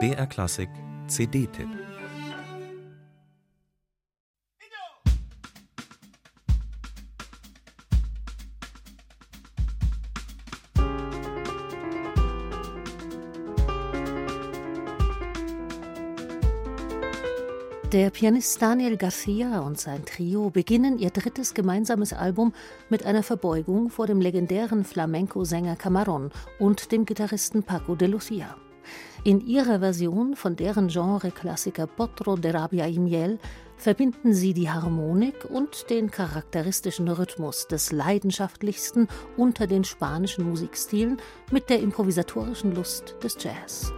BR Klassik CD-Tipp Der Pianist Daniel Garcia und sein Trio beginnen ihr drittes gemeinsames Album mit einer Verbeugung vor dem legendären Flamenco-Sänger Camarón und dem Gitarristen Paco de Lucia. In ihrer Version von deren Genre-Klassiker Potro de Rabia y Miel verbinden sie die Harmonik und den charakteristischen Rhythmus des leidenschaftlichsten unter den spanischen Musikstilen mit der improvisatorischen Lust des Jazz.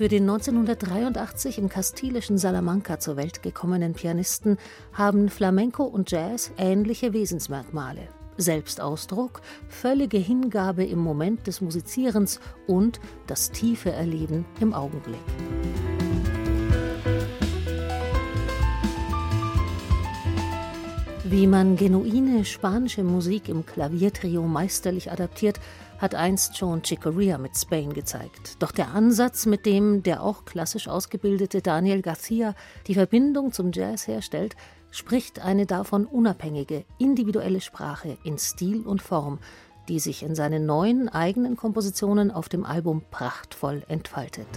Für den 1983 im kastilischen Salamanca zur Welt gekommenen Pianisten haben Flamenco und Jazz ähnliche Wesensmerkmale. Selbstausdruck, völlige Hingabe im Moment des Musizierens und das tiefe Erleben im Augenblick. Wie man genuine spanische Musik im Klaviertrio meisterlich adaptiert, hat einst schon Chicoria mit Spain gezeigt. Doch der Ansatz, mit dem der auch klassisch ausgebildete Daniel Garcia die Verbindung zum Jazz herstellt, spricht eine davon unabhängige, individuelle Sprache in Stil und Form, die sich in seinen neuen eigenen Kompositionen auf dem Album prachtvoll entfaltet.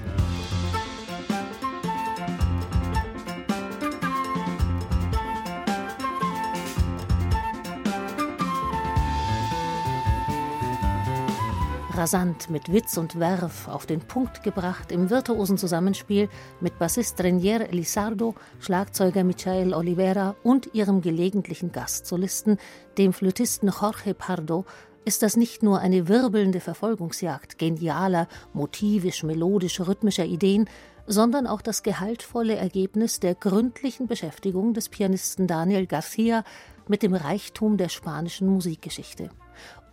Rasant mit Witz und Werf auf den Punkt gebracht im virtuosen Zusammenspiel mit Bassist Renier Elisardo, Schlagzeuger Michael Oliveira und ihrem gelegentlichen Gastsolisten, dem Flötisten Jorge Pardo, ist das nicht nur eine wirbelnde Verfolgungsjagd genialer, motivisch-melodisch-rhythmischer Ideen, sondern auch das gehaltvolle Ergebnis der gründlichen Beschäftigung des Pianisten Daniel Garcia mit dem Reichtum der spanischen Musikgeschichte.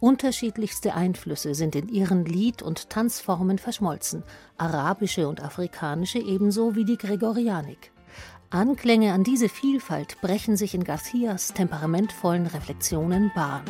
Unterschiedlichste Einflüsse sind in ihren Lied- und Tanzformen verschmolzen, arabische und afrikanische ebenso wie die Gregorianik. Anklänge an diese Vielfalt brechen sich in Garcias temperamentvollen Reflexionen Bahn.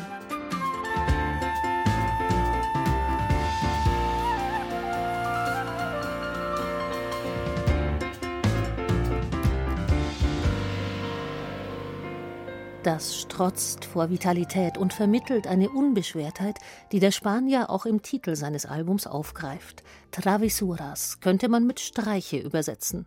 Das strotzt vor Vitalität und vermittelt eine Unbeschwertheit, die der Spanier auch im Titel seines Albums aufgreift. Travesuras könnte man mit Streiche übersetzen.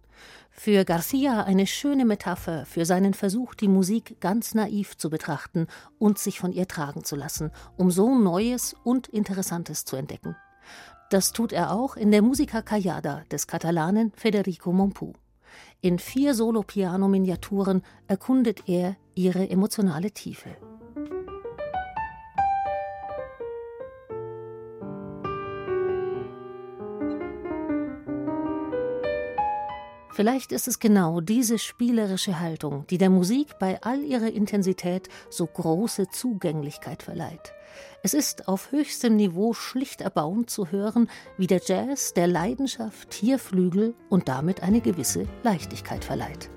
Für Garcia eine schöne Metapher für seinen Versuch, die Musik ganz naiv zu betrachten und sich von ihr tragen zu lassen, um so Neues und Interessantes zu entdecken. Das tut er auch in der Musica Callada des Katalanen Federico Mompou. In vier Solo-Piano-Miniaturen erkundet er ihre emotionale Tiefe. Vielleicht ist es genau diese spielerische Haltung, die der Musik bei all ihrer Intensität so große Zugänglichkeit verleiht. Es ist auf höchstem Niveau schlicht erbauend zu hören, wie der Jazz der Leidenschaft hier Flügel und damit eine gewisse Leichtigkeit verleiht.